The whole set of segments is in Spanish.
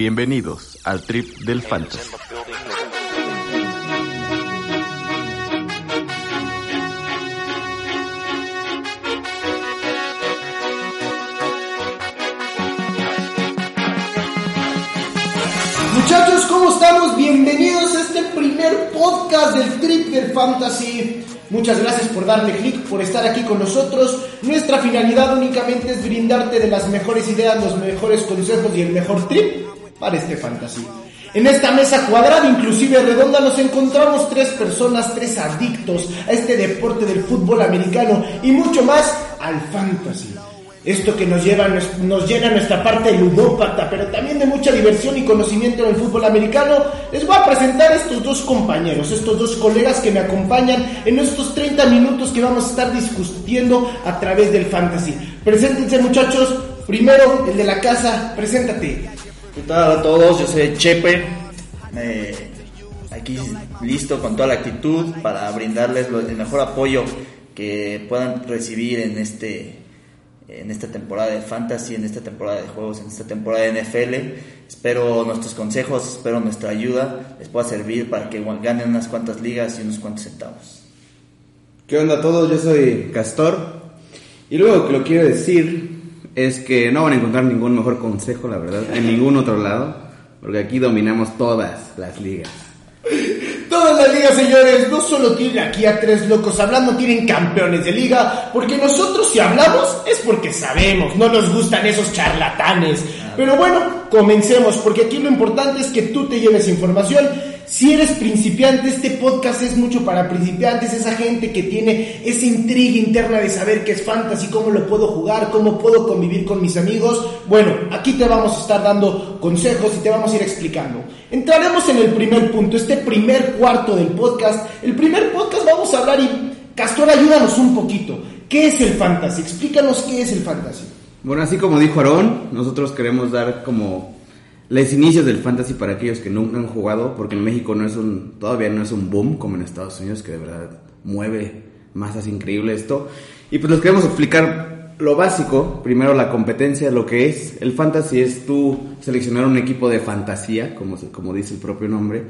Bienvenidos al trip del fantasy. Muchachos, ¿cómo estamos? Bienvenidos a este primer podcast del Trip del Fantasy. Muchas gracias por darle clic, por estar aquí con nosotros. Nuestra finalidad únicamente es brindarte de las mejores ideas, los mejores consejos y el mejor trip para este fantasy. En esta mesa cuadrada, inclusive redonda, nos encontramos tres personas, tres adictos a este deporte del fútbol americano y mucho más al fantasy. Esto que nos lleva nos llena a nuestra parte ludópata, pero también de mucha diversión y conocimiento en el fútbol americano. Les voy a presentar a estos dos compañeros, estos dos colegas que me acompañan en estos 30 minutos que vamos a estar discutiendo a través del fantasy. Preséntense muchachos. Primero, el de la casa, preséntate. ¿Qué tal a todos? Yo soy Chepe. aquí listo con toda la actitud para brindarles el mejor apoyo que puedan recibir en este en esta temporada de fantasy, en esta temporada de juegos, en esta temporada de NFL. Espero nuestros consejos, espero nuestra ayuda les pueda servir para que ganen unas cuantas ligas y unos cuantos centavos. ¿Qué onda a todos? Yo soy Castor. Y luego que lo quiero decir es que no van a encontrar ningún mejor consejo, la verdad, en ningún otro lado, porque aquí dominamos todas las ligas. Todas las ligas, señores, no solo tienen aquí a tres locos hablando, tienen campeones de liga, porque nosotros si hablamos es porque sabemos, no nos gustan esos charlatanes. Pero bueno, comencemos, porque aquí lo importante es que tú te lleves información. Si eres principiante, este podcast es mucho para principiantes, esa gente que tiene esa intriga interna de saber qué es fantasy, cómo lo puedo jugar, cómo puedo convivir con mis amigos. Bueno, aquí te vamos a estar dando consejos y te vamos a ir explicando. Entraremos en el primer punto, este primer cuarto del podcast. El primer podcast vamos a hablar y Castor, ayúdanos un poquito. ¿Qué es el fantasy? Explícanos qué es el fantasy. Bueno, así como dijo Aarón, nosotros queremos dar como los inicios del fantasy para aquellos que nunca han jugado, porque en México no es un, todavía no es un boom como en Estados Unidos, que de verdad mueve masas increíble esto. Y pues les queremos explicar lo básico, primero la competencia, lo que es. El fantasy es tú seleccionar un equipo de fantasía, como, como dice el propio nombre,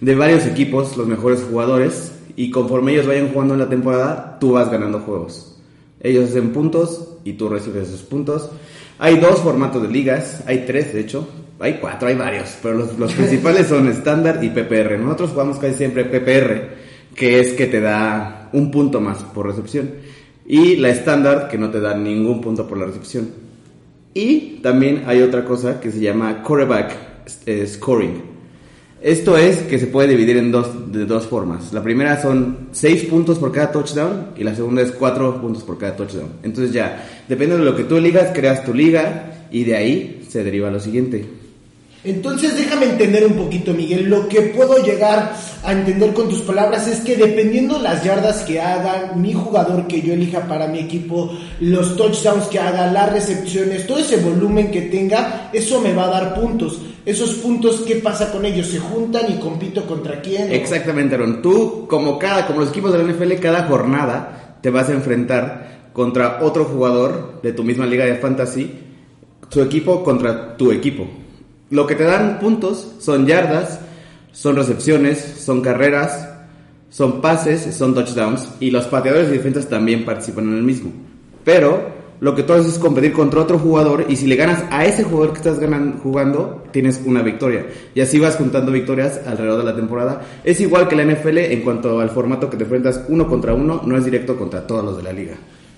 de varios equipos, los mejores jugadores, y conforme ellos vayan jugando en la temporada, tú vas ganando juegos. Ellos hacen puntos y tú recibes esos puntos. Hay dos formatos de ligas, hay tres de hecho, hay cuatro, hay varios, pero los, los principales son estándar y PPR. Nosotros jugamos casi siempre PPR, que es que te da un punto más por recepción. Y la estándar, que no te da ningún punto por la recepción. Y también hay otra cosa que se llama quarterback eh, scoring. Esto es que se puede dividir en dos, de dos formas. La primera son 6 puntos por cada touchdown y la segunda es 4 puntos por cada touchdown. Entonces ya, depende de lo que tú eligas, creas tu liga y de ahí se deriva lo siguiente. Entonces déjame entender un poquito, Miguel. Lo que puedo llegar a entender con tus palabras es que dependiendo las yardas que haga mi jugador que yo elija para mi equipo, los touchdowns que haga, las recepciones, todo ese volumen que tenga, eso me va a dar puntos. Esos puntos, ¿qué pasa con ellos? ¿Se juntan y compito contra quién? Exactamente, Aaron. Tú, como, cada, como los equipos de la NFL, cada jornada te vas a enfrentar contra otro jugador de tu misma liga de fantasy, tu equipo contra tu equipo. Lo que te dan puntos son yardas, son recepciones, son carreras, son pases, son touchdowns y los pateadores y defensas también participan en el mismo. Pero lo que tú haces es competir contra otro jugador y si le ganas a ese jugador que estás ganan- jugando, tienes una victoria. Y así vas juntando victorias alrededor de la temporada. Es igual que la NFL en cuanto al formato que te enfrentas uno contra uno, no es directo contra todos los de la liga.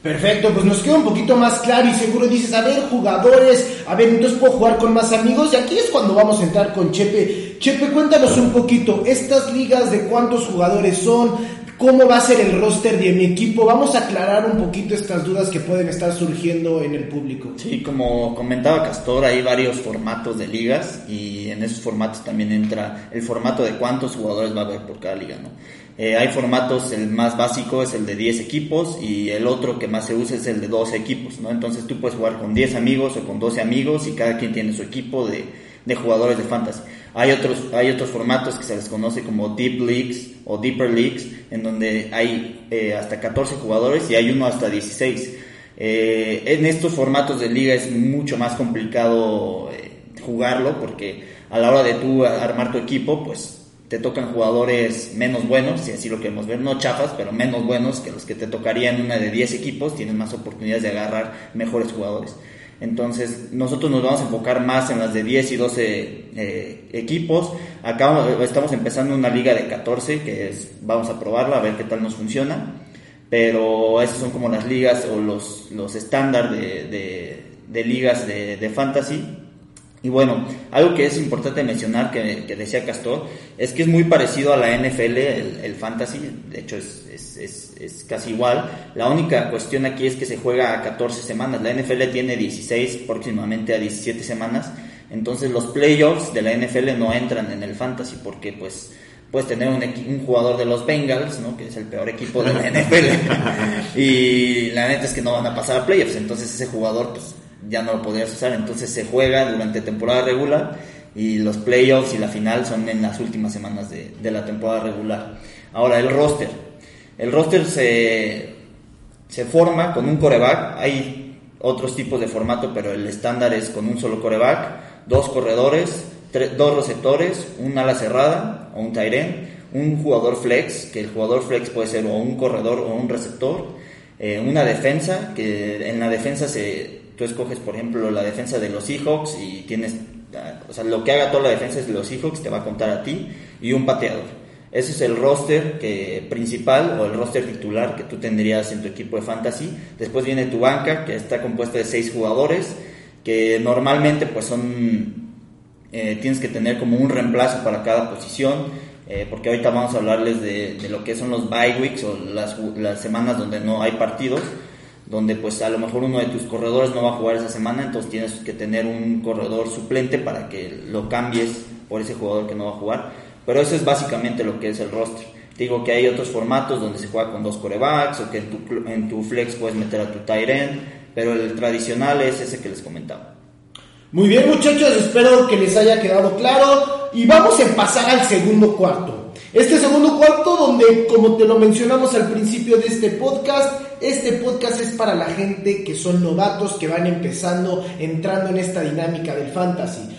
Perfecto, pues nos queda un poquito más claro y seguro dices, a ver, jugadores, a ver, entonces puedo jugar con más amigos y aquí es cuando vamos a entrar con Chepe. Chepe, cuéntanos un poquito, estas ligas de cuántos jugadores son, cómo va a ser el roster de mi equipo, vamos a aclarar un poquito estas dudas que pueden estar surgiendo en el público. Sí, como comentaba Castor, hay varios formatos de ligas y en esos formatos también entra el formato de cuántos jugadores va a haber por cada liga, ¿no? Eh, hay formatos, el más básico es el de 10 equipos y el otro que más se usa es el de 12 equipos, ¿no? Entonces tú puedes jugar con 10 amigos o con 12 amigos y cada quien tiene su equipo de, de jugadores de fantasy. Hay otros, hay otros formatos que se les conoce como Deep Leagues o Deeper Leagues, en donde hay eh, hasta 14 jugadores y hay uno hasta 16. Eh, en estos formatos de liga es mucho más complicado eh, jugarlo porque a la hora de tú armar tu equipo, pues te tocan jugadores menos buenos, si así lo queremos ver, no chafas, pero menos buenos que los que te tocarían una de 10 equipos, tienes más oportunidades de agarrar mejores jugadores. Entonces, nosotros nos vamos a enfocar más en las de 10 y 12 eh, equipos. Acá estamos empezando una liga de 14, que vamos a probarla, a ver qué tal nos funciona. Pero esas son como las ligas o los, los de, ligas de fantasy y bueno, algo que es importante mencionar que, decía Castor es que es muy parecido a la NFL, el, fantasy, de hecho es, es, es, casi igual. La única cuestión aquí es que se juega a 14 semanas, la NFL tiene 16, próximamente a 17 semanas, entonces los playoffs de la NFL no entran en el fantasy porque pues puedes tener un, un, jugador de los Bengals, ¿no? que es el peor equipo de la NFL, y la neta es que no van a pasar a playoffs, entonces ese jugador pues ya no lo podrías usar, entonces se juega durante temporada regular y los playoffs y la final son en las últimas semanas de, la temporada regular. Ahora, el roster. El roster se, se forma con un coreback, hay otros tipos de formato, pero el estándar es con un solo coreback, dos corredores, dos receptores, un ala cerrada o un tight un jugador flex, que el jugador flex puede ser o un corredor o un receptor, eh, una defensa, que en la defensa se, tú escoges, por ejemplo, la defensa de los Seahawks y tienes, o sea, lo que haga toda la defensa es de los Seahawks, te va a contar a ti, y un pateador. Ese es el roster que, principal o el roster titular que tú tendrías en tu equipo de fantasy. Después viene tu banca, que está compuesta de seis jugadores, que normalmente pues son, eh, tienes que tener como un reemplazo para cada posición. Eh, porque ahorita vamos a hablarles de, de, lo que son los bye weeks o las, las semanas donde no hay partidos donde pues a lo mejor uno de tus corredores no va a jugar esa semana, entonces tienes que tener un corredor suplente para que lo cambies por ese jugador que no va a jugar. Pero eso es básicamente lo que es el roster. digo que hay otros formatos donde se juega con dos corebacks o que en tu, en tu flex puedes meter a tu tight end, pero el tradicional es ese que les comentaba. Muy bien muchachos, espero que les haya quedado claro y vamos a pasar al segundo cuarto. Este segundo cuarto donde, como te lo mencionamos al principio de este podcast, este podcast es para la gente que son novatos, que van empezando, entrando en esta dinámica del fantasy.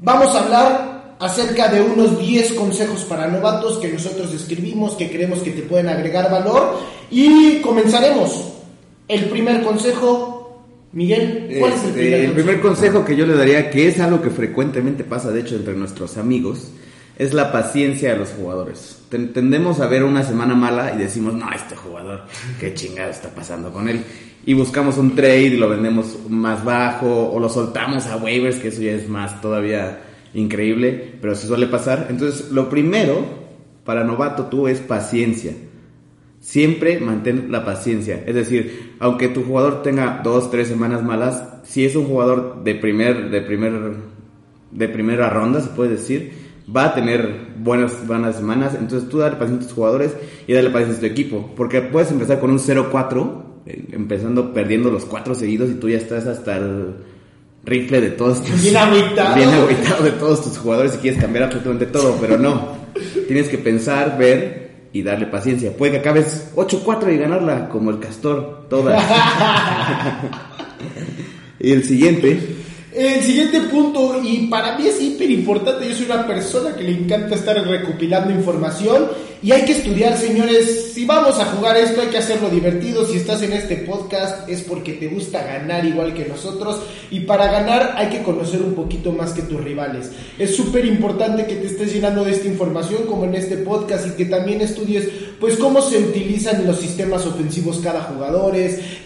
Vamos a hablar acerca de unos 10 consejos para novatos que nosotros escribimos, que creemos que te pueden agregar valor. Y comenzaremos. El primer consejo, Miguel, ¿cuál es el este, primer El primer consejo que yo le daría, que es algo que frecuentemente pasa, de hecho, entre nuestros amigos, es la paciencia de los jugadores. Tendemos a ver una semana mala y decimos, no, este jugador, qué chingada está pasando con él. Y buscamos un trade y lo vendemos más bajo o lo soltamos a waivers, que eso ya es más todavía increíble, pero se suele pasar. Entonces, lo primero para novato tú es paciencia. Siempre mantén la paciencia. Es decir, aunque tu jugador tenga dos, tres semanas malas, si es un jugador de primer, de primer, de primera ronda, se puede decir, va a tener buenas, buenas semanas. Entonces tú dale paciencia a tus jugadores y dale paciencia a tu equipo. Porque puedes empezar con un 0-4, eh, empezando perdiendo los cuatro seguidos y tú ya estás hasta el rifle de todos tus... Bien aguitado. Bien de todos tus jugadores y quieres cambiar absolutamente todo, pero no. Tienes que pensar, ver y darle paciencia. Puede que acabes 8-4 y ganarla como el castor, todas. y el siguiente el siguiente punto, y para mí es hiper importante, yo soy una persona que le encanta estar recopilando información y hay que estudiar, señores, si vamos a jugar esto hay que hacerlo divertido, si estás en este podcast es porque te gusta ganar igual que nosotros y para ganar hay que conocer un poquito más que tus rivales. Es súper importante que te estés llenando de esta información como en este podcast y que también estudies pues cómo se utilizan los sistemas ofensivos cada jugador,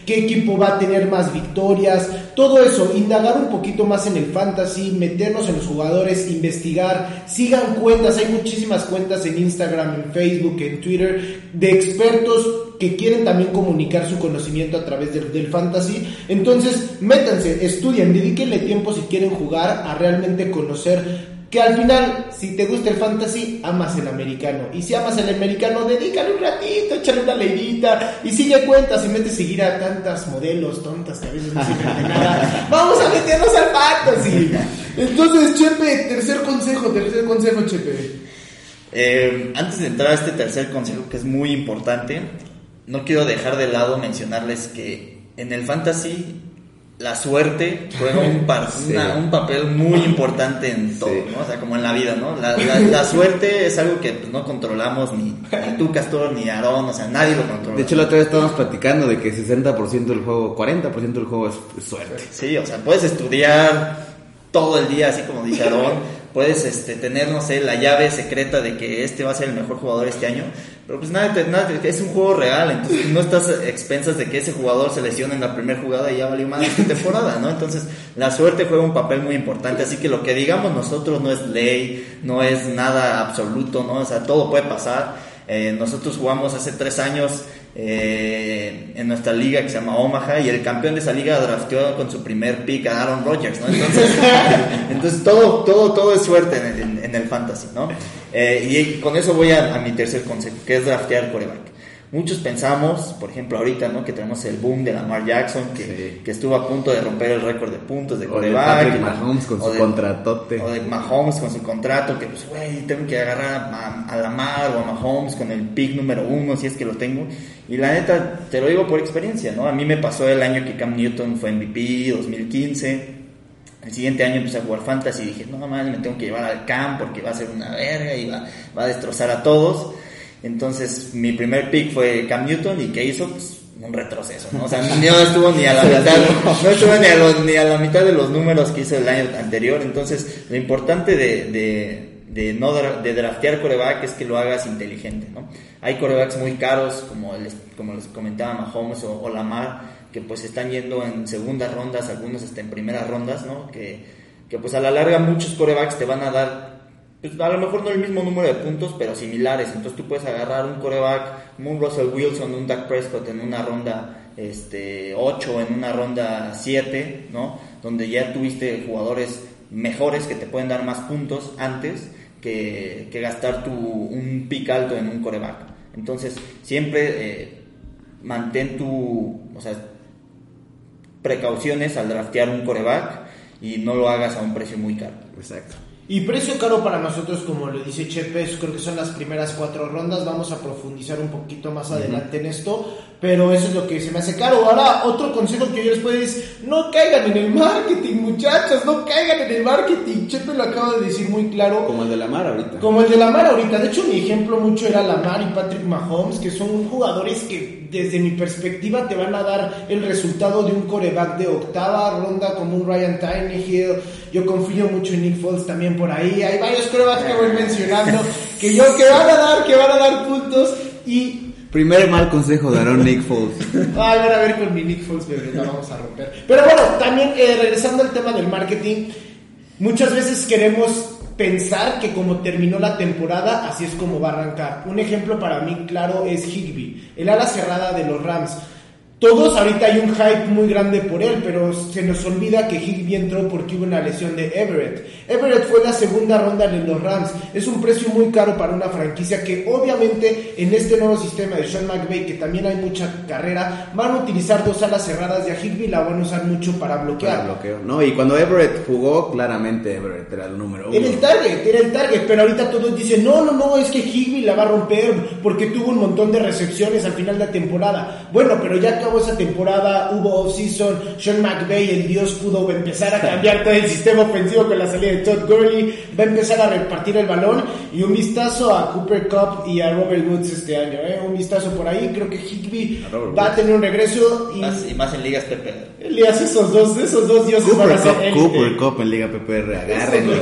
qué equipo va a tener más victorias, todo eso, indagar un poquito más en el fantasy, meternos en los jugadores, investigar, sigan cuentas, hay muchísimas cuentas en Instagram, en Facebook, en Twitter, de expertos que quieren también comunicar su conocimiento a través del, fantasy. Entonces, métanse, estudien, dedíquenle tiempo si quieren jugar a realmente conocer que al final, si te gusta el fantasy, amas el americano. Y si amas el americano, dedícale un ratito, échale una leidita y sigue cuentas y mete seguir a tantas modelos tontas que a veces no sirven de nada. Vamos a meternos al fantasy. Entonces, Chepe, tercer consejo, tercer consejo, Chepe. Eh, antes de entrar a este tercer consejo, que es muy importante, no quiero dejar de lado mencionarles que en el fantasy la suerte juega un, par- Sí. una- un papel muy importante en todo, Sí. ¿no? O sea, como en la vida, ¿no? La, la- la suerte es algo que pues, no controlamos ni, ni tú, Castor, ni Aarón, o sea, nadie lo controla. De hecho, la otra vez estábamos platicando de que 60% del juego, 40% del juego es, es suerte. Sí, o sea, puedes estudiar todo el día, así como dice Aarón. Puedes este, tener, no sé, la llave secreta de que este va a ser el mejor jugador este año. Pero pues nada, nada es un juego real. Entonces no estás a expensas de que ese jugador se lesione en la primera jugada y ya valió más esta temporada, ¿no? Entonces la suerte juega un papel muy importante. Así que lo que digamos nosotros no es ley, no es nada absoluto, ¿no? O sea, todo puede pasar. Eh, nosotros jugamos hace tres años eh, en nuestra liga que se llama Omaha y el campeón de esa liga drafteó con su primer pick a Aaron Rodgers, ¿no? Entonces, entonces todo, todo, todo es suerte en, en- en el fantasy, ¿no? Eh, y con eso voy a, a mi tercer consejo, que es draftear coreback. Muchos pensamos, por ejemplo, ahorita, ¿no? Que tenemos el boom de Lamar Jackson, que, Sí. que estuvo a punto de romper el récord de puntos de O de coreback. Patrick y- Mahomes con o su de- contratote. O de Mahomes con su contrato, que pues, güey, tengo que agarrar a, a Lamar o a Mahomes con el pick número uno, si es que lo tengo. Y la neta, te lo digo por experiencia, ¿no? A mí me pasó el año que Cam Newton fue MVP, 2015. El siguiente año empecé a jugar fantasy y dije, no mames, me tengo que llevar al Cam porque va a ser una verga y va, va a destrozar a todos. Entonces, mi primer pick fue Cam Newton y ¿qué hizo? Pues un retroceso, ¿no? O sea, no estuvo ni a la mitad, no estuvo ni a, los- ni a la mitad de los números que hizo el año anterior. Entonces, lo importante de, de, de no de draftear coreback es que lo hagas inteligente, ¿no? Hay corebacks muy caros, como les, como les comentaba Mahomes o, o Lamar, que pues están yendo en segundas rondas, algunos hasta en primeras rondas, ¿no? Que, que pues a la larga muchos corebacks te van a dar a lo mejor no el mismo número de puntos, pero similares. Entonces tú puedes agarrar un coreback un Russell Wilson, un Dak Prescott en una ronda este, 8, en una ronda 7, ¿no? Donde ya tuviste jugadores mejores que te pueden dar más puntos antes que, que gastar tu, un pick alto en un coreback. Entonces siempre eh, mantén tu, o sea, precauciones al draftear un coreback y no lo hagas a un precio muy caro. Exacto. Y precio caro para nosotros, como lo dice Chepe, creo que son las primeras cuatro rondas. Vamos a profundizar un poquito más adelante en esto, pero eso es lo que se me hace caro. Ahora, otro consejo que yo les puedo decir es: no caigan en el marketing, muchachos, no caigan en el marketing. Chepe lo acaba de decir muy claro. Como el de la mar ahorita. Como el de Lamar ahorita. De hecho, mi ejemplo mucho era Lamar y Patrick Mahomes, que son jugadores que, desde mi perspectiva, te van a dar el resultado de un coreback de octava ronda, como un Ryan Tannehill. Yo confío mucho en Nick Foles también por ahí. Hay varios corebacks que voy mencionando que yo que van a dar, que van a dar puntos. Y Primer mal consejo de Aaron Nick Foles. Ay, a ver con mi Nick Foles, bebé, la vamos a romper. Pero bueno, también eh, regresando al tema del marketing, muchas veces queremos pensar que como terminó la temporada, así es como va a arrancar. Un ejemplo para mí claro es Higby, el ala cerrada de los Rams. Todos ahorita hay un hype muy grande por él, pero se nos olvida que Higby entró porque hubo una lesión de Everett. Everett fue la segunda ronda de los Rams. Es un precio muy caro para una franquicia que obviamente en este nuevo sistema de Sean McVay, que también hay mucha carrera, van a utilizar dos alas cerradas y a Higby la van a usar mucho para bloquear. Para bloqueo. No, y cuando Everett jugó, claramente Everett era el número uno. Era el target, era el target, pero ahorita todos dicen, no, no, no, es que Higby la va a romper porque tuvo un montón de recepciones al final de la temporada. Bueno, pero ya acabó esa temporada, hubo off-season, Sean McVay, el dios, pudo empezar a cambiar todo el sistema ofensivo con la salida de Todd Gurley, va a empezar a repartir el balón y un vistazo a Cooper Cup y a Robert Woods este año, ¿eh? un vistazo por ahí, creo que Higby A va a tener un regreso y Más, y más en ligas PP. Elías, esos dos, esos dos dioses van a Cooper ser Cup. Cooper Cup en Liga PPR, agárrenlo.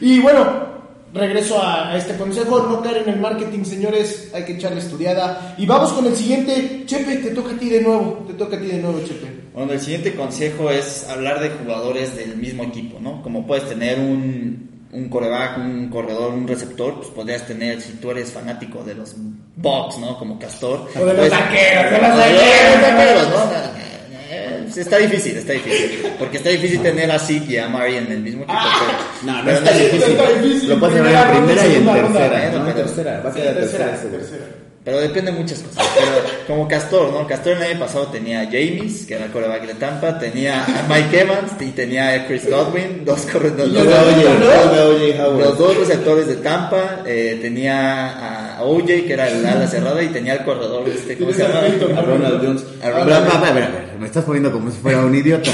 Y bueno, regreso a, este consejo, no caer en el marketing, señores, hay que echarle estudiada. Y vamos con el siguiente, Chepe, te toca a ti de nuevo, te toca a ti de nuevo, Chepe. Bueno, el siguiente consejo es hablar de jugadores del mismo equipo, ¿no? Como puedes tener un, un coreback, un corredor, un receptor, pues podrías tener, si tú eres fanático de los Bucks, ¿no? Como Castor. O de los pues- taqueros, de los taqueros, ¿no? Eh, Está difícil, está difícil. Porque está difícil tener a Zeke y a Mari en el mismo equipo. pero- No, no pero está difícil. Está difícil. Lo puedes llevar en primera y en tercera. No, en pero- tercera. Va a quedar tercera. Pero depende de muchas cosas. Pero como Castor, ¿no? Castor el año pasado tenía a James, que era el coreback de Tampa, tenía a Mike Evans y tenía a Chris Godwin, dos corredores. Los ¿no? Howard. Los dos receptores de Tampa, eh, tenía a a OJ, que era el ala cerrada, y tenía el corredor, este, ¿cómo se llama? A Ronald Jones. A Ronald Jones. bra- bra- bra- me estás poniendo como si fuera un idiota.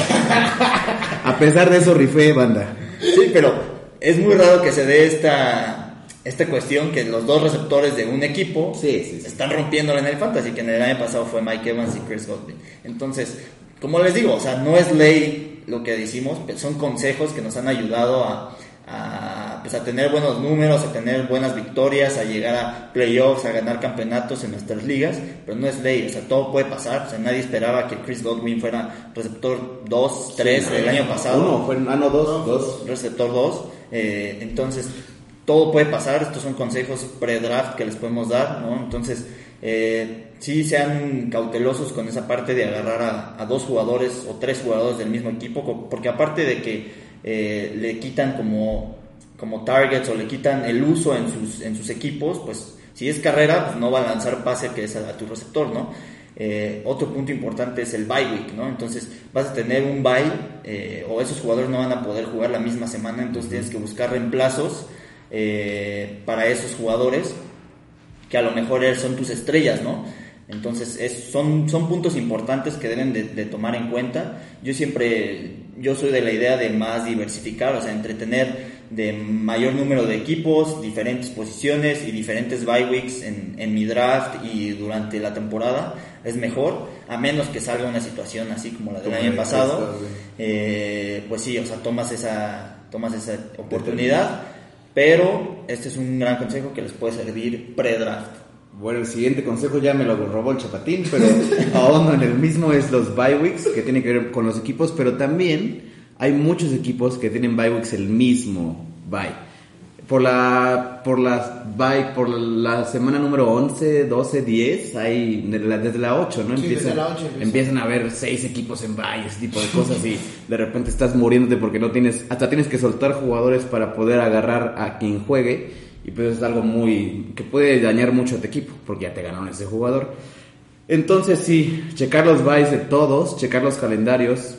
A pesar de eso, rifé banda. Sí, pero es muy raro que se dé esta, esta cuestión que los dos receptores de un equipo Sí, sí, sí. están rompiéndolo en el fantasy, que en el año pasado fue Mike Evans y Chris Godwin. Entonces, como les digo, o sea, no es ley lo que decimos, son consejos que nos han ayudado a, a, pues, a tener buenos números, a tener buenas victorias, a llegar a playoffs, a ganar campeonatos en nuestras ligas, pero no es ley, o sea, todo puede pasar, o sea, nadie esperaba que Chris Godwin fuera receptor 2, 3 el año pasado Uno, fue, ah, no, dos, dos. receptor 2. eh, entonces, todo puede pasar. Estos son consejos pre-draft que les podemos dar, ¿no? Entonces, eh, sí sean cautelosos con esa parte de agarrar a, a dos jugadores o tres jugadores del mismo equipo, porque aparte de que eh, le quitan como, como targets o le quitan el uso en sus, en sus equipos, pues si es carrera, pues no va a lanzar pase que es a, tu receptor, ¿no? Eh, otro punto importante es el bye week, ¿no? Entonces vas a tener un bye eh, o esos jugadores no van a poder jugar la misma semana, entonces tienes que buscar reemplazos eh, para esos jugadores que a lo mejor son tus estrellas, ¿no? Entonces es, son, son puntos importantes que deben de, de tomar en cuenta. Yo siempre, yo soy de la idea de más diversificar, o sea, entretener de mayor número de equipos, diferentes posiciones y diferentes bye weeks en, en mi draft y durante la temporada es mejor, a menos que salga una situación así como la del año pasado, eh, pues sí, o sea, tomas esa, tomas esa oportunidad, pero este es un gran consejo que les puede servir pre-draft. Bueno, el siguiente consejo ya me lo robó el chapatín, pero ahondo en el mismo es los bye weeks, que tiene que ver con los equipos, pero también hay muchos equipos que tienen bye weeks el mismo bye. Por la, por las bye, por la semana número 11, 12, 10, hay de la- desde la 8, ¿no? Sí, desde Empiezan, la 8 empieza. empiezan a haber seis equipos en bye, ese tipo de cosas y de repente estás muriéndote porque no tienes, hasta tienes que soltar jugadores para poder agarrar a quien juegue y pues es algo muy que puede dañar mucho a tu equipo porque ya te ganaron ese jugador. Entonces sí, checar los buys de todos, checar los calendarios,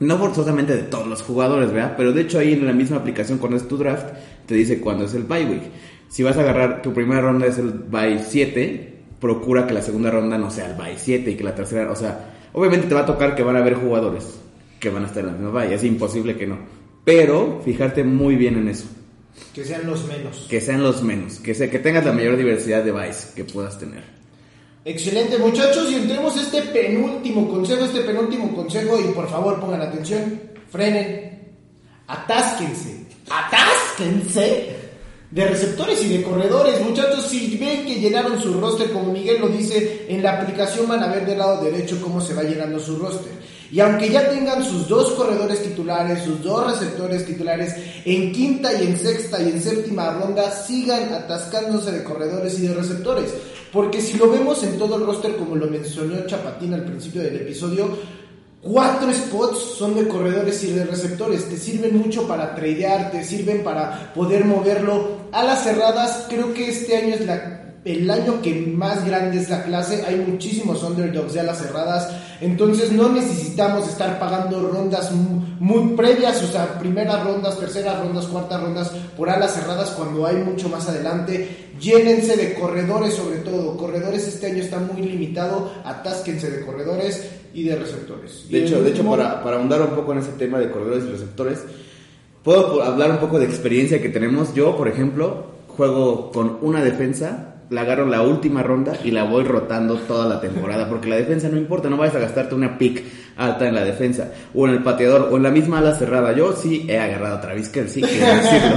no forzosamente de todos los jugadores, ¿verdad? Pero de hecho ahí en la misma aplicación cuando es tu draft te dice cuándo es el bye week. Si vas a agarrar tu primera ronda es el bye 7, procura que la segunda ronda no sea el bye 7 y que la tercera, o sea, obviamente te va a tocar que van a haber jugadores que van a estar en la misma bye, es imposible que no. Pero fijarte muy bien en eso, Que sean los menos. que sean los menos, que, se, que tengas la mayor diversidad de byes que puedas tener. Excelente muchachos y entremos a este penúltimo consejo, este penúltimo consejo y por favor pongan atención, frenen, atásquense, atásquense de receptores y de corredores muchachos, si ven que llenaron su roster como Miguel lo dice, en la aplicación van a ver del lado derecho cómo se va llenando su roster. Y aunque ya tengan sus dos corredores titulares, sus dos receptores titulares, en quinta y en sexta y en séptima ronda, sigan atascándose de corredores y de receptores. Porque si lo vemos en todo el roster, como lo mencionó Chapatín al principio del episodio, cuatro spots son de corredores y de receptores. Te sirven mucho para tradear, te sirven para poder moverlo. A las cerradas, creo que este año es la el año que más grande es la clase, hay muchísimos underdogs de alas cerradas, entonces no necesitamos estar pagando rondas mu- muy previas, o sea, primeras rondas, terceras rondas, cuartas rondas por alas cerradas cuando hay mucho más adelante. Llénense de corredores sobre todo, corredores este año está muy limitado, atásquense de corredores y de receptores. Y De hecho, de hecho para, para ahondar un poco en ese tema de corredores y receptores, puedo hablar un poco de experiencia que tenemos. Yo, por ejemplo, juego con una defensa, la agarro la última ronda y la voy rotando toda la temporada, porque la defensa no importa, no vayas a gastarte una pick alta en la defensa, o en el pateador, o en la misma ala cerrada. Yo sí he agarrado a Travis Kelsey, quiero decirlo.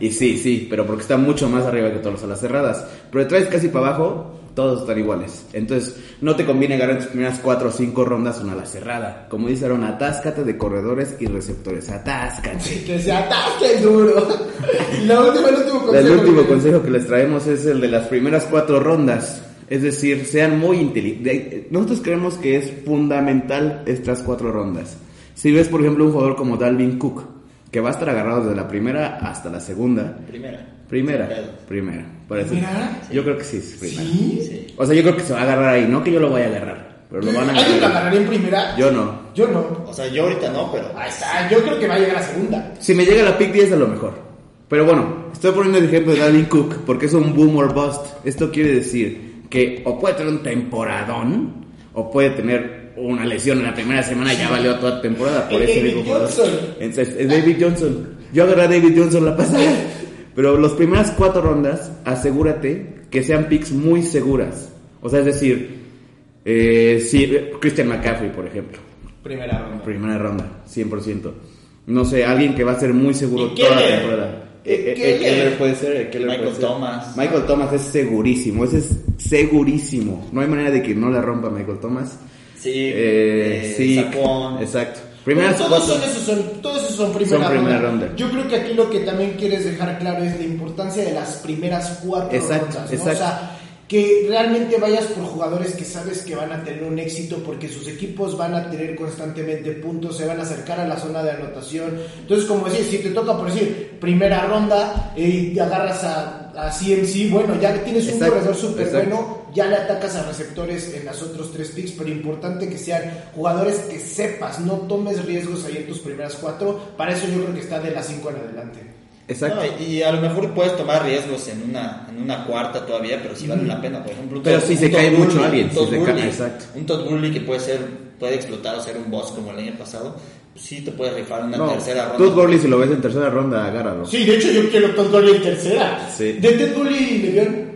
Y sí, sí, pero porque está mucho más arriba que todas las alas cerradas. Pero de Travis casi para abajo, todos están iguales. Entonces, no te conviene agarrar en tus primeras 4 o 5 rondas una ala cerrada. Como dice Aaron, atáscate de corredores y receptores. Atáscate. Que se atasque duro. la última, el último consejo. El último Miguel. consejo que les traemos es el de las primeras cuatro rondas. Es decir, sean muy inteligentes. Nosotros creemos que es fundamental estas cuatro rondas. Si ves, por ejemplo, un jugador como Dalvin Cook, que va a estar agarrado desde la primera hasta la segunda. Primera. Primera, primera. parece. ¿Primera? Yo creo que sí es primera. ¿Sí? Sí. O sea, yo creo que se va a agarrar ahí, no que yo lo vaya a agarrar, pero lo van a ¿Alguien lo agarrar. agarraría en primera? Yo no. Yo no. O sea, yo ahorita no, pero Ahí está, yo creo que va a llegar a segunda. Si me llega la pick 10 a lo mejor. Pero bueno, estoy poniendo el ejemplo de Dalvin Cook porque es un boom or bust. Esto quiere decir que o puede tener un temporadón o puede tener una lesión en la primera semana y ya valió toda la temporada por Es ese David mismo jugador. Johnson. Es, es David Johnson. Yo agarré a David Johnson la pasada. Pero las primeras cuatro rondas, asegúrate que sean picks muy seguras. O sea, es decir, eh, si, Christian McCaffrey, por ejemplo. Primera ronda. Primera ronda, 100%. No sé, alguien que va a ser muy seguro ¿Y toda la temporada. ¿Y Eh, eh, Keller? Keller puede ser, Keller Michael puede ser. Thomas. Michael Thomas es segurísimo, ese es segurísimo. No hay manera de que no la rompa Michael Thomas. Sí, Eh, sí, exacto. Todos son esos son, todos esos son primera, Son primera ronda. ronda. Yo creo que aquí lo que también quieres dejar claro es la importancia de las primeras cuatro Exacto, rondas, ¿no? exacto. O sea, que realmente vayas por jugadores que sabes que van a tener un éxito porque sus equipos van a tener constantemente puntos, se van a acercar a la zona de anotación. Entonces, como decir, si te toca por decir primera ronda eh, y te agarras a, a CMC, bueno, ya tienes un Exacto, corredor súper bueno, ya le atacas a receptores en las otros tres picks, pero importante que sean jugadores que sepas, no tomes riesgos ahí en tus primeras cuatro. Para eso yo creo que está de las cinco en adelante. Exacto. No, y a lo mejor puedes tomar riesgos en una, en una cuarta todavía, pero sí vale la pena. Por ejemplo, un Pero Todd- si un se Todd cae mucho Gurley, alguien, un si Todd se cae- Gurley, exacto. Un Todd Gurley que puede ser, puede explotar o ser un boss como el año pasado, sí te puedes rifar una No, tercera ronda. Todd Gurley si lo ves en tercera ronda, agárralo. Sí, de hecho yo quiero Todd Gurley en tercera. Sí. De Ted Gurley le dieron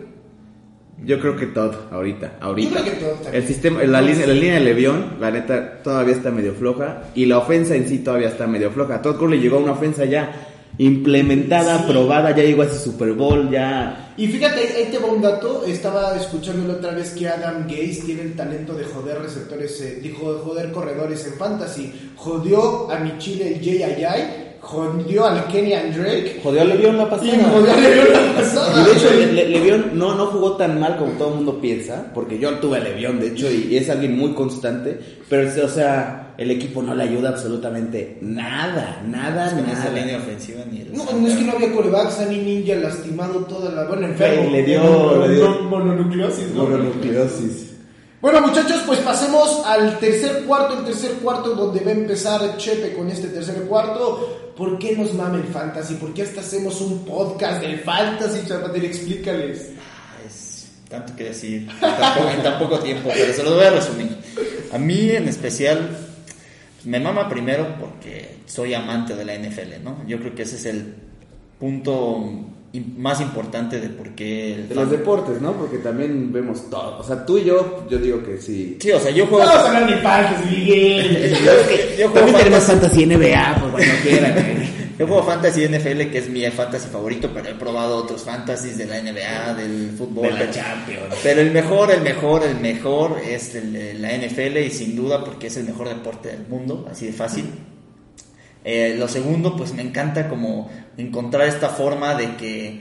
Yo creo que Todd, ahorita, ahorita. Yo creo que Todd también. El sistema, la, línea, la línea de Levión, la neta, todavía está medio floja. Y la ofensa en sí todavía está medio floja. Todd Gurley llegó a una ofensa ya implementada, Sí. aprobada, ya llegó a ese Super Bowl, ya... Y fíjate, ahí- te va un dato. Estaba escuchándolo otra vez que Adam Gaze tiene el talento de joder receptores, eh, dijo de joder corredores en fantasy. Jodió a mi chile el Jay Ayay, jodió al Kenyan Drake Jodió a Levión la y pasada. jodió a Le'Veon la pasada. Y de hecho, Le- Le- Levión no, no jugó tan mal como todo el mundo piensa, porque yo tuve a Levión, de hecho, y es alguien muy constante, pero, o sea, el equipo no le ayuda absolutamente nada, nada, Con esa nada. línea ofensiva ni el No, no es que no había coreback, Sunny Ninja lastimado toda la. Bueno, enfermo. Le dio- le dio- Mon- mononucleosis, ¿no? Mononucleosis. Bueno, muchachos, pues pasemos al tercer cuarto. El tercer cuarto, donde va a empezar Chepe con este tercer cuarto. ¿Por qué nos mama el fantasy? ¿Por qué hasta hacemos un podcast del fantasy, Chapatel? Explícales. Ah, Es tanto que decir en tan, poco, en tan poco tiempo, pero se los voy a resumir. A mí en especial me mama primero porque soy amante de la NFL, ¿no? Yo creo que ese es el punto im- más importante de por qué el De los fan- deportes, ¿no? Porque también vemos todo. O sea, tú y yo, yo digo que sí. Sí, o sea, yo juego... Vamos a hablar de fantasy, Miguel. yo juego fantasy- fantasy NBA, pues cuando quieran. Yo juego Fantasy NFL, que es mi fantasy favorito, pero he probado otros fantasies de la NBA, del fútbol. De la pero- Champions. Pero el mejor, el mejor, el mejor es el la NFL y sin duda porque es el mejor deporte del mundo, así de fácil. Eh, lo segundo, pues me encanta como encontrar esta forma de que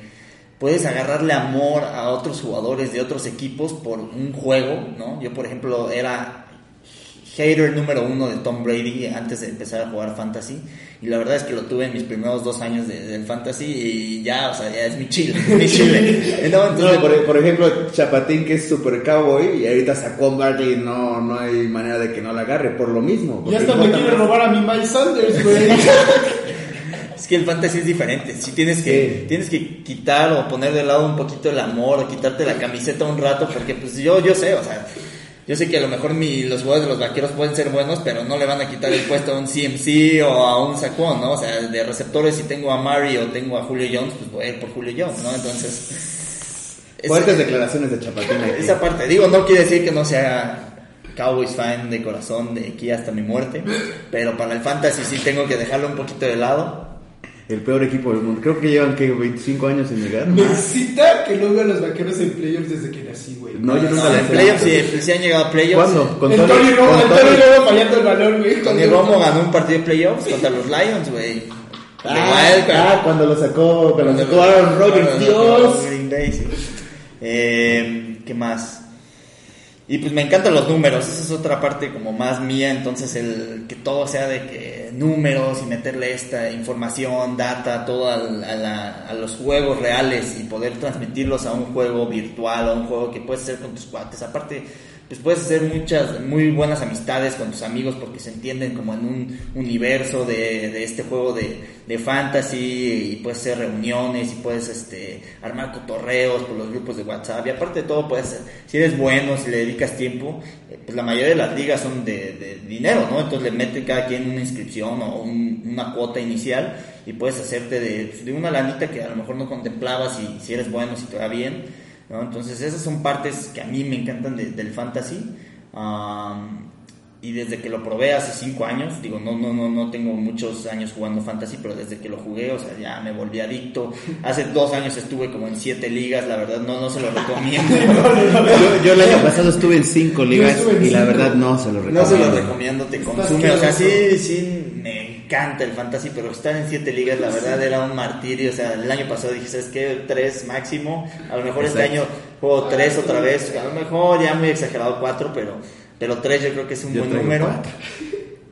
puedes agarrarle amor a otros jugadores de otros equipos por un juego, ¿no? Yo, por ejemplo, era hater número uno de Tom Brady antes de empezar a jugar fantasy y la verdad es que lo tuve en mis primeros dos años de- del fantasy y ya, o sea, ya es mi chile, mi chile. No, entonces, No, por, por ejemplo, Chapatín, que es super cowboy, y ahorita sacó a Barkley, no, no hay manera de que no la agarre, por lo mismo. Ya hasta me quiere robar a mi Miles Sanders, güey. Es que el fantasy es diferente. Si tienes que Sí. tienes que quitar o poner de lado un poquito el amor o quitarte la camiseta un rato porque pues yo yo sé, o sea, yo sé que a lo mejor mi, los jugadores de los vaqueros pueden ser buenos, pero no le van a quitar el puesto a un CMC o a un Saquon, ¿no? O sea, de receptores si tengo a Mari o tengo a Julio Jones, pues voy a ir por Julio Jones, ¿no? Entonces esa- Fuertes declaraciones de Chapatín aquí. esa parte, digo, no quiere decir que no sea Cowboys fan de corazón de aquí hasta mi muerte, pero para el fantasy sí tengo que dejarlo un poquito de lado. El peor equipo del mundo. Creo que llevan que 25 años sin llegar. Necesita que no vean los vaqueros en playoffs desde que nací, güey. No, yo nunca No, les en playoffs sí, sí han llegado a playoffs. ¿Cuándo? Con El Tony- Tony Romo, con el Tony- Romo fallando el balón, güey. Tony Romo ganó un partido de playoffs contra los Lions, güey. Ah, ah, cuando lo sacó, cuando lo sacó Aaron Rodgers, Dios. Eh, ¿Qué más? Y pues me encantan los números, esa es otra parte como más mía, entonces el que todo sea de que números y meterle esta información, data, todo a, la- a los juegos reales y poder transmitirlos a un juego virtual, a un juego que puedes hacer con tus cuates. Aparte, pues puedes hacer muchas, muy buenas amistades con tus amigos porque se entienden como en un universo de, de este juego de, de fantasy y puedes hacer reuniones y puedes este, armar cotorreos por los grupos de WhatsApp y aparte de todo puedes, si eres bueno, si le dedicas tiempo, eh, pues la mayoría de las ligas son de, de dinero, ¿no? Entonces le mete cada quien una inscripción o un- una cuota inicial y puedes hacerte de, de una lanita que a lo mejor no contemplabas y si eres bueno, si te va bien. ¿No? Entonces esas son partes que a mí me encantan de- del fantasy. Am, y desde que lo probé hace cinco años, digo, no, no, no, no tengo muchos años jugando fantasy, pero desde que lo jugué, o sea, ya me volví adicto. Hace dos años estuve como en siete ligas, la verdad, no, no se lo recomiendo. Yo, yo el año pasado estuve en cinco ligas en y la verdad no se lo No recomiendo. se lo recomiendo, te consume. O sea, sí, sí, me encanta el fantasy, pero estar en siete ligas, la verdad, era un martirio. O sea, el año pasado dije, ¿sabes qué? Tres máximo. A lo mejor este año juego tres otra vez. A lo mejor ya muy exagerado cuatro, pero, pero tres yo creo que es un Yo buen número. cuatro.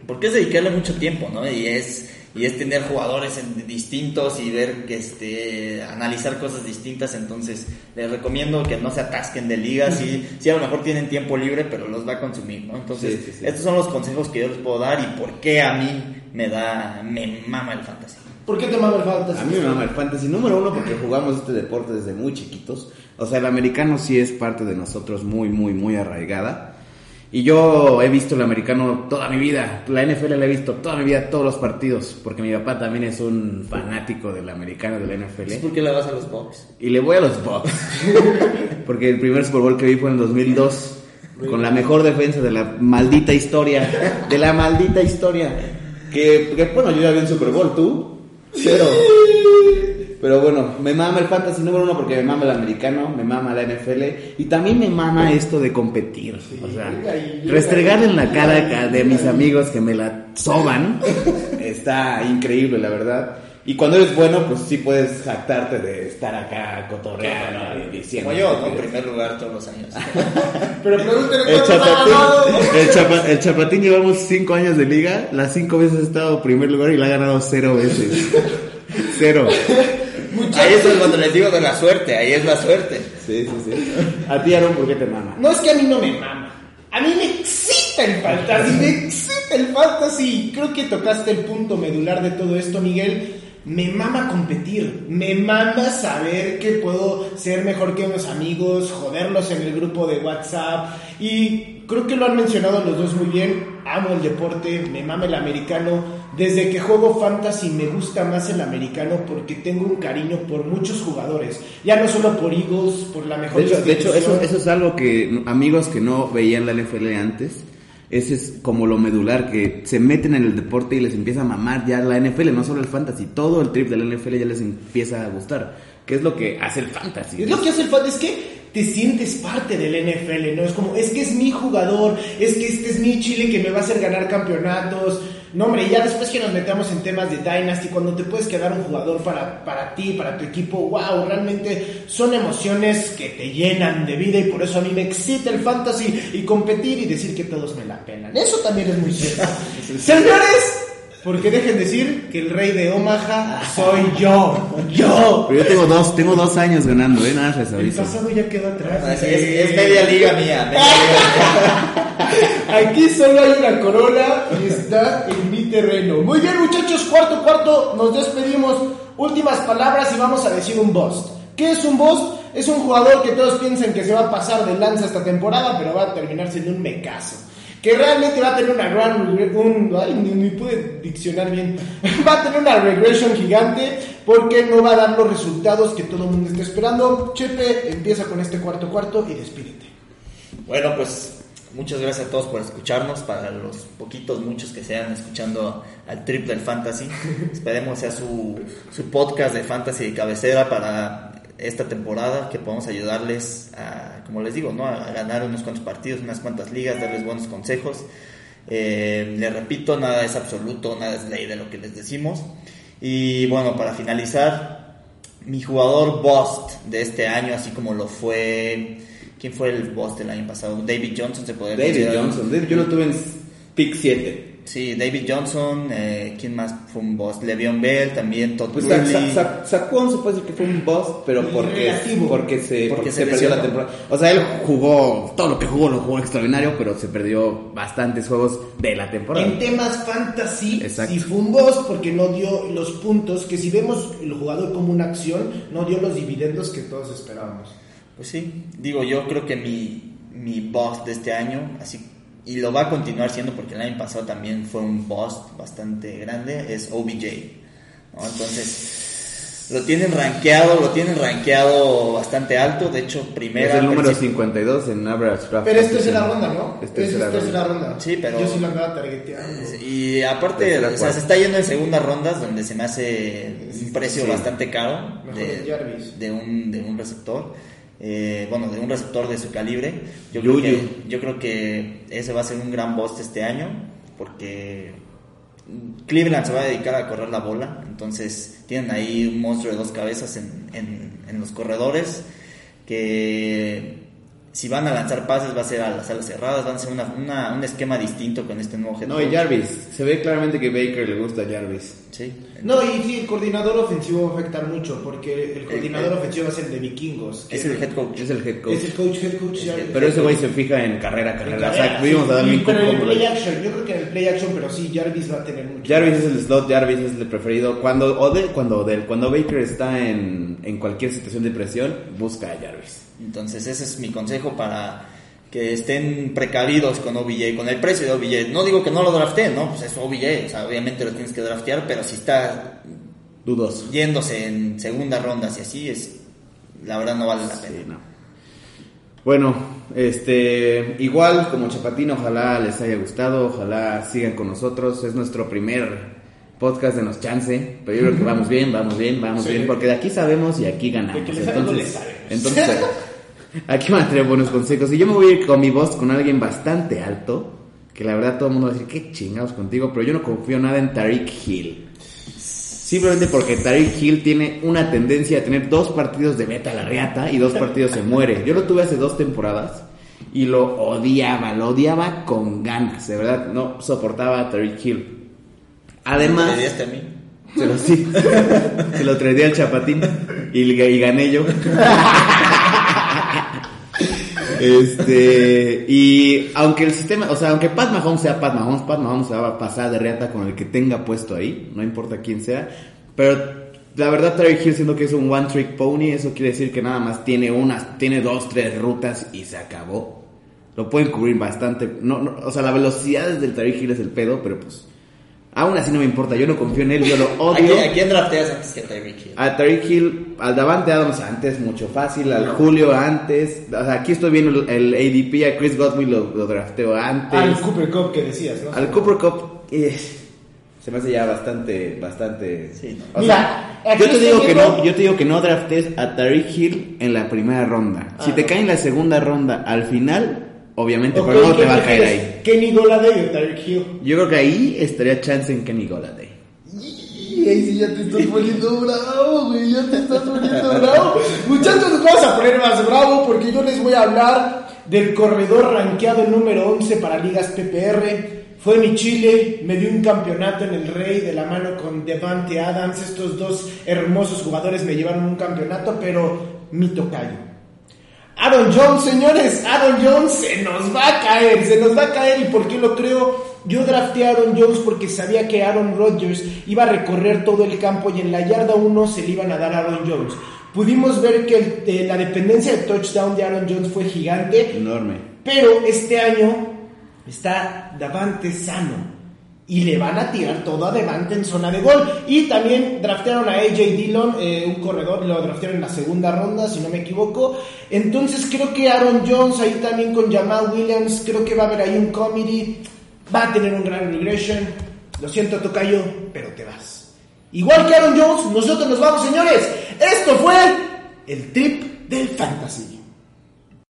Porque es dedicarle mucho tiempo, ¿no? Y es, y es tener jugadores en- distintos y ver que este, analizar cosas distintas. Entonces, les recomiendo que no se atasquen de ligas. Sí, sí, a lo mejor tienen tiempo libre, pero los va a consumir, ¿no? Entonces, Sí, sí, sí. estos son los consejos que yo les puedo dar y por qué a mí me da, me mama el fantasy. ¿Por qué te mama el fantasy? A mí me mama el fantasy. Número uno, porque jugamos este deporte desde muy chiquitos. O sea, el americano sí es parte de nosotros muy, muy, muy arraigada. Y yo he visto el americano toda mi vida. La NFL la he visto toda mi vida, todos los partidos. Porque mi papá también es un fanático del americano, de la NFL. ¿Por qué le vas a los Bucks? Y le voy a los Bucks. Porque el primer Super Bowl que vi fue en el 2002. Con la mejor defensa de la maldita historia. De la maldita historia. Que, que, bueno, yo ya vi un Super Bowl, ¿tú? Cero. Pero bueno, me mama el fantasy número uno porque me mama el americano, me mama la NFL y también me mama esto de competir. o sea, restregar en la cara ca- de mis amigos que me la soban está increíble, la verdad. Y cuando eres bueno, pues sí puedes jactarte de estar acá cotorreando y diciendo. Como yo, ¿no? En primer lugar todos los años. Pero pregúntale El ganado. chapatín, el, chapa- el chapatín llevamos cinco años de liga, las cinco veces ha estado en primer lugar y la ha ganado cero veces. Cero. Ahí es cuando les digo de la suerte, ahí es la suerte. Sí, sí, sí. A ti, Aaron, ¿por qué te mama? No es que a mí no me mama. A mí me excita el fantasy, me excita el fantasy. Creo que tocaste el punto medular de todo esto, Miguel. Me mama competir, me mama saber que puedo ser mejor que unos amigos, joderlos en el grupo de WhatsApp. Y creo que lo han mencionado los dos muy bien. Amo el deporte, me mama el americano. Desde que juego fantasy me gusta más el americano porque tengo un cariño por muchos jugadores. Ya no solo por Eagles, por la mejor De hecho, de hecho eso, eso es algo que amigos que no veían la NFL antes, ese es como lo medular, que se meten en el deporte y les empieza a mamar ya la NFL, no solo el fantasy, todo el trip de la NFL ya les empieza a gustar, que es lo que hace el fantasy. Es lo que hace el fan, es que te sientes parte del NFL, ¿no? Es como, es que es mi jugador, es que este es mi Chile que me va a hacer ganar campeonatos. No, hombre, ya después que nos metamos en temas de Dynasty, cuando te puedes quedar un jugador para, para ti, para tu equipo, wow, realmente son emociones que te llenan de vida y por eso a mí me excita el fantasy y competir y decir que todos me la pelan. Eso también es muy cierto. Señores, porque dejen decir que el rey de Omaha soy yo, yo. Pero yo tengo dos, tengo dos años ganando, ¿eh? Nada, les El aviso. pasado ya quedó atrás. Es, es- es media liga mía, media liga. Aquí solo hay una corona y está en mi terreno. Muy bien, muchachos, cuarto, cuarto, nos despedimos. Últimas palabras y vamos a decir un bust. ¿Qué es un bust? Es un jugador que todos piensan que se va a pasar de lanza esta temporada, pero va a terminar siendo un mecazo. Que realmente va a tener una gran. Un, ay, ni, ni pude diccionar bien. Va a tener una regression gigante porque no va a dar los resultados que todo el mundo está esperando. Chepe, empieza con este cuarto, cuarto y despídete. Bueno, pues muchas gracias a todos por escucharnos. Para los poquitos, muchos que se hayan escuchando al Trip del Fantasy, esperemos sea su, su podcast de fantasy de cabecera para esta temporada, que podamos ayudarles a, como les digo, ¿no? a ganar unos cuantos partidos, unas cuantas ligas, darles buenos consejos. Eh, les repito, nada es absoluto, nada es ley de lo que les decimos. Y bueno, para finalizar, mi jugador bust de este año, así como lo fue. ¿Quién fue el bust del año pasado? David Johnson se podría David. Johnson, yo lo tuve en pick 7. Sí, David Johnson, eh, ¿quién más fue un boss? Le'Veon Bell, también Todd Pues Gurley. Sa- Sa- Saquon se puede decir que fue un boss, pero porque, porque se, Porque porque se se perdió la temporada. O sea, él jugó, todo lo que jugó lo jugó extraordinario, pero se perdió bastantes juegos de la temporada. En temas fantasy, Exacto. sí fue un boss porque no dio los puntos que si vemos el jugador como una acción, no dio los dividendos que todos esperábamos. Pues sí, digo, yo creo que mi, mi boss de este año, así y lo va a continuar siendo porque el año pasado también fue un boss bastante grande, es OBJ. ¿no? Entonces, lo tienen rankeado, lo tienen rankeado bastante alto, de hecho, primera. es el número principio- 52 en average draft. Pero esta es position. la ronda, ¿no? Es Esta tercera es tercera ronda. Sí, pero- Yo sí la andaba targeteando. Y aparte, Tercera, o sea, se está yendo en segundas rondas donde se me hace un precio Sí. bastante caro Mejor de, de un, de un receptor. Eh, bueno, de un receptor de su calibre. Yo creo, que, yo creo que ese va a ser un gran bust este año porque Cleveland se va a dedicar a correr la bola. Entonces tienen ahí un monstruo de dos cabezas en, en- en los corredores que si van a lanzar pases va a ser a las alas cerradas, van a ser una, una- un esquema distinto con este nuevo head No, y. Jarvis. Se ve claramente que Baker le gusta a Jarvis. Sí. No, y sí, el coordinador ofensivo va a afectar mucho porque el coordinador el- ofensivo es el de vikingos. que Es el head coach. Es el head coach. Es el coach, head coach. ya- Pero ese güey se fija en carrera, en carrera. O carrera, sea, vimos sí. a Dalvin Pero en el play action, yo creo que en el play action, pero sí, Jarvis va a tener mucho. Jarvis es el slot, Jarvis es el preferido. Cuando Odell, cuando Odell, cuando Baker está en, en cualquier situación de presión, busca a Jarvis. Entonces ese es mi consejo para que estén precavidos con OBJ, con el precio de OBJ. No digo que no lo drafteen, ¿no? Pues es OBJ, o sea, obviamente lo tienes que draftear, pero si está Dudoso. yéndose en segunda ronda y así, es la verdad no vale la pena. Sí, no. Bueno, este, igual como Chapatín, ojalá les haya gustado, ojalá sigan con nosotros. Es nuestro primer podcast de Nos Chance, pero yo creo que vamos bien, vamos bien, vamos Sí. bien, porque de aquí sabemos y aquí ganamos. Entonces, entonces, aquí van a tener buenos consejos. Y yo me voy a ir con mi voz con alguien bastante alto, que la verdad todo el mundo va a decir, qué chingados contigo, pero yo no confío nada en Tariq Hill. Simplemente porque Tariq Hill tiene una tendencia a tener dos partidos de beta a la reata y dos partidos se muere. Yo lo tuve hace dos temporadas y lo odiaba, lo odiaba con ganas, de verdad, no soportaba a Tariq Hill. Además, ¿Te a mí? se lo, sí, se lo traía al chapatín y, y gané yo. Este, y aunque el sistema, o sea, aunque Pat Mahomes sea Pat Mahomes, Pat Mahomes se va a pasar de reata con el que tenga puesto ahí, no importa quién sea, pero la verdad Terry Hill siendo que es un one trick pony, eso quiere decir que nada más tiene unas, tiene dos, tres rutas y se acabó. Lo pueden cubrir bastante, no, no, o sea, la velocidad del Terry Hill es el pedo, pero pues aún así no me importa, yo no confío en él, yo lo ¿A odio. a quién drafteas antes que Tyreek Hill? A Tariq Hill, al Davante Adams antes, mucho fácil, al Julio antes, o sea, aquí estoy viendo el, el ADP, a Chris Godwin lo, lo drafteo antes, Al Cooper Cup que decías, ¿no? al Cooper Cup, eh, se me hace ya bastante, bastante... Sí, ¿no? O Mira, sea, yo te digo que no, yo te digo que no draftes a Tariq Hill en la primera ronda. Si Ah, te no. cae en la segunda ronda al final, obviamente, Ok, pero no ¿qué te va a caer ahí. Kenny Goladay o Tyreek Hill. Yo creo que ahí estaría chance en Kenny Golladay. Y ahí sí ya te estás poniendo bravo, güey, ya te estás poniendo bravo. Muchachos, nos vamos a poner más bravo porque yo les voy a hablar del corredor rankeado número 11 para ligas PPR. Fue mi Chile, me dio un campeonato en el Rey de la mano con Devante Adams. Estos dos hermosos jugadores me llevaron un campeonato, pero mi tocayo. Aaron Jones, señores, Aaron Jones se nos va a caer, se nos va a caer. ¿Y por qué lo creo? Yo drafté a Aaron Jones porque sabía que Aaron Rodgers iba a recorrer todo el campo y en la yarda 1 se le iban a dar a Aaron Jones. Pudimos ver que el- eh, la dependencia de touchdown de Aaron Jones fue gigante, Enorme. pero este año está Davante sano. Y le van a tirar todo a Devante en zona de gol. Y también draftearon a AJ Dillon, eh, un corredor, lo draftearon en la segunda ronda, si no me equivoco. Entonces creo que Aaron Jones ahí también con Jamal Williams, creo que va a haber ahí un comedy. Va a tener un gran regression. Lo siento, Tocayo, pero te vas. Igual que Aaron Jones, nosotros nos vamos, señores. Esto fue el trip del fantasy.